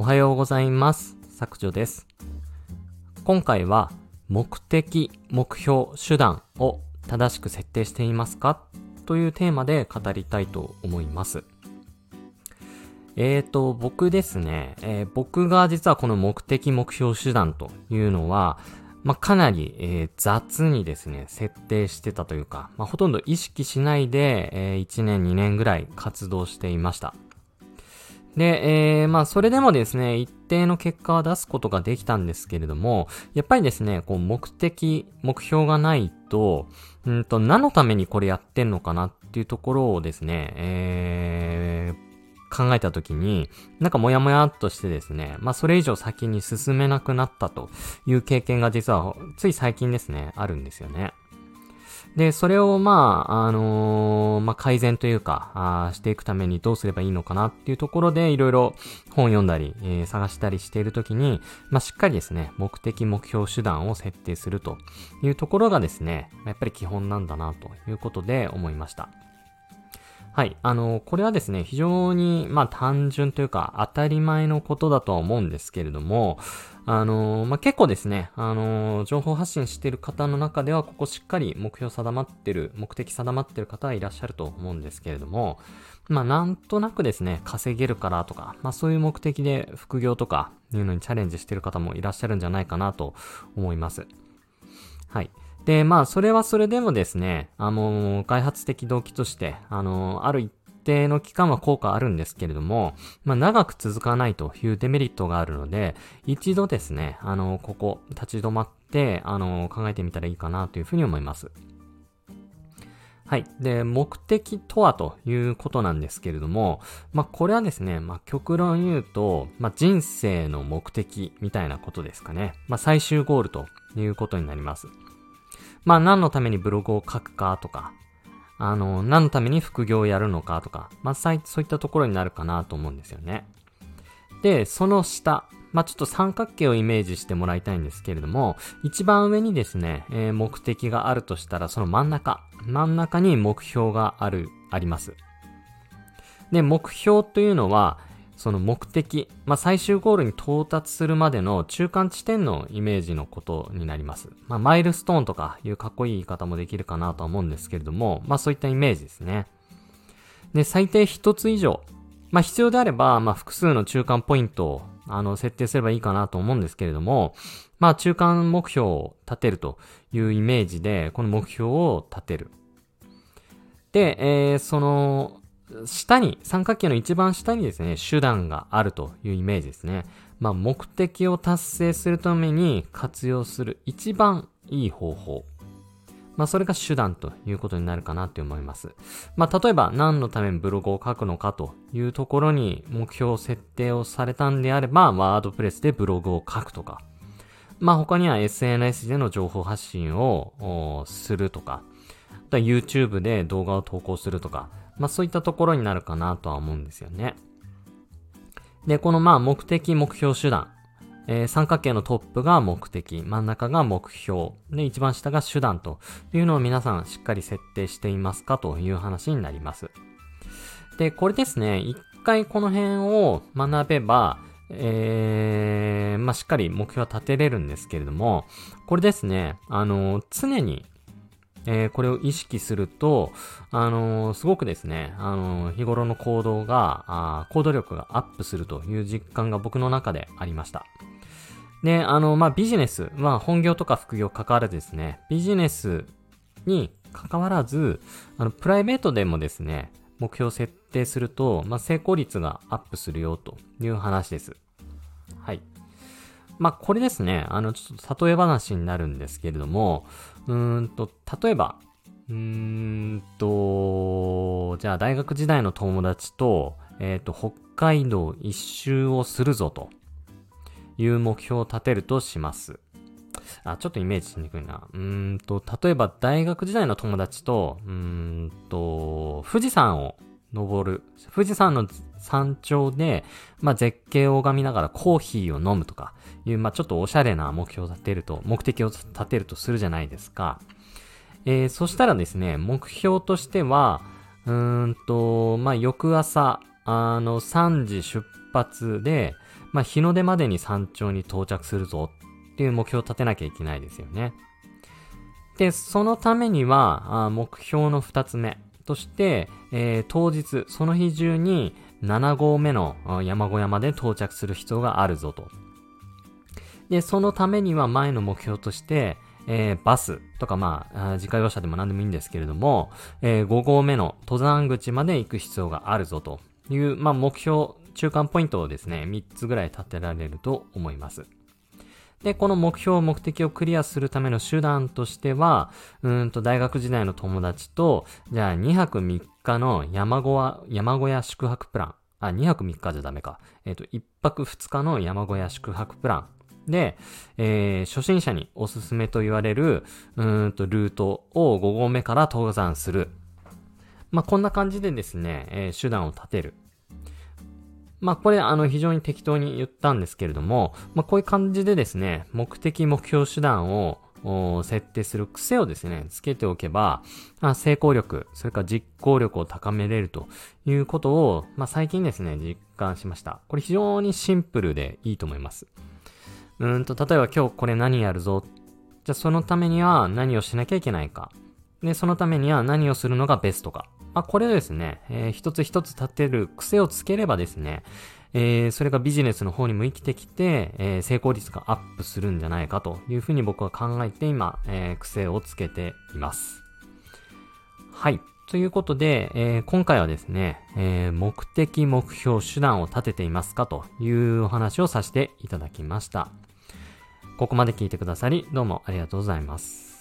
おはようございます。削除です。今回は目的、目標、手段を正しく設定していますか？というテーマで語りたいと思います。えーと、僕ですね、えー僕が実はこの目的、目標、手段というのは、まあ、かなり、えー雑にですね、設定してたというか、まあ、ほとんど意識しないで、え1年、2年ぐらい活動していました。で、えーまあ、それでもですね、一定の結果は出すことができたんですけれども、やっぱりですね、こう、目的、目標がないと、うんと、何のためにこれやってんのかなっていうところをですね、えー考えたときに、なんかモヤモヤっとしてですね、まあそれ以上先に進めなくなったという経験が実はつい最近ですね、あるんですよね。で、それをまあ、あのーまあ改善というか、あしていくためにどうすればいいのかなっていうところでいろいろ本読んだり、えー探したりしているときに、まあしっかりですね、目的目標手段を設定するというところがですね、やっぱり基本なんだなということで思いました。はい。あの、これはですね、非常に、まあ単純というか当たり前のことだとは思うんですけれども、あの、まあ結構ですね、あの、情報発信してる方の中では、ここしっかり目標定まってる、目的定まってる方はいらっしゃると思うんですけれども、まあなんとなくですね、稼げるからとか、まあそういう目的で副業とかいうのにチャレンジしてる方もいらっしゃるんじゃないかなと思います。はい。で、まあ、それはそれでもですね、あの、開発的動機として、あの、ある一定の期間は効果あるんですけれども、まあ、長く続かないというデメリットがあるので、一度ですね、あの、ここ、立ち止まって、あの、考えてみたらいいかなというふうに思います。はい。で、目的とはということなんですけれども、まあ、これはですね、まあ、極論言うと、まあ、人生の目的みたいなことですかね。まあ、最終ゴールということになります。まあ何のためにブログを書くかとか、あの、何のために副業をやるのかとか、まあそういったところになるかなと思うんですよね。で、その下、まあちょっと三角形をイメージしてもらいたいんですけれども、一番上にですね、えー目的があるとしたら、その真ん中、真ん中に目標がある、あります。で、目標というのは、その目的、まあ、最終ゴールに到達するまでの中間地点のイメージのことになります。まあ、マイルストーンとかいうかっこいい言い方もできるかなとは思うんですけれども、まあ、そういったイメージですね。で、最低一つ以上。まあ、必要であれば、まあ、複数の中間ポイントを、あの、設定すればいいかなと思うんですけれども、まあ、中間目標を立てるというイメージで、この目標を立てる。で、えー、その、下に、三角形の一番下にですね、手段があるというイメージですね。まあ、目的を達成するために活用する一番いい方法。まあ、それが手段ということになるかなって思います。まあ、例えば何のためにブログを書くのかというところに目標設定をされたんであれば、ワードプレスでブログを書くとか。まあ、他には SNS での情報発信をするとか。YouTube で動画を投稿するとか。まあそういったところになるかなとは思うんですよね。で、このまあ目的、目標、手段。えー三角形のトップが目的、真ん中が目標、で、一番下が手段というのを皆さんしっかり設定していますかという話になります。で、これですね、一回この辺を学べば、えー、まあ、しっかり目標は立てれるんですけれども、これですね、あの、常にえーこれを意識すると、あのーすごくですね、あのー日頃の行動が、あ行動力がアップするという実感が僕の中でありました。で、あの、まあ、ビジネス、まあ、本業とか副業関わらずですね、ビジネスに関わらず、あの、プライベートでもですね、目標設定すると、まあ、成功率がアップするよという話です。まあ、これですね、あの、ちょっと例え話になるんですけれども、うーんと、例えば、うーんと、じゃあ大学時代の友達と、えっ、と、北海道一周をするぞという目標を立てるとします。あ、ちょっとイメージしにくいな。うーんと、例えば大学時代の友達と、うーんと、富士山を登る。富士山の山頂で、まあ、絶景を拝みながらコーヒーを飲むとかいう、まあ、ちょっとおしゃれな目標を立てると、目的を立てるとするじゃないですか。えー、そしたらですね、目標としては、うーんと、まあ、翌朝、あの、3時出発で、まあ、日の出までに山頂に到着するぞっていう目標を立てなきゃいけないですよね。で、そのためには、あ目標の二つ目として、えー、当日、その日中に7合目の山小屋まで到着する必要があるぞと。で、そのためには前の目標として、えー、バスとかまあ、自家用車でも何でもいいんですけれども、えー、5合目の登山口まで行く必要があるぞという、まあ目標、中間ポイントをですね、3つぐらい立てられると思います。で、この目標、目的をクリアするための手段としては、うんと大学時代の友達と、じゃあ2泊3日の山小屋、山小屋宿泊プラン。あ、2泊3日じゃダメか。えっ、ー、と、1泊2日の山小屋宿泊プラン。で、えー、初心者におすすめと言われる、うんと、ルートを5合目から登山する。まあ、こんな感じでですね、えー、手段を立てる。まあこれあの非常に適当に言ったんですけれども、まあこういう感じでですね、目的目標手段を設定する癖をですね、つけておけば、まあ、成功力、それから実行力を高めれるということを、まあ、最近ですね、実感しました。これ非常にシンプルでいいと思います。うんと、例えば今日これ何やるぞ。じゃあそのためには何をしなきゃいけないか。で、そのためには何をするのがベストか。まあ、これをですね、えー、一つ一つ立てる癖をつければですね、えー、それがビジネスの方にも生きてきて、えー、成功率がアップするんじゃないかというふうに僕は考えて今、えー、癖をつけています。はい。ということで、えー、今回はですね、えー、目的、目標、手段を立てていますかというお話をさせていただきました。ここまで聞いてくださり、どうもありがとうございます。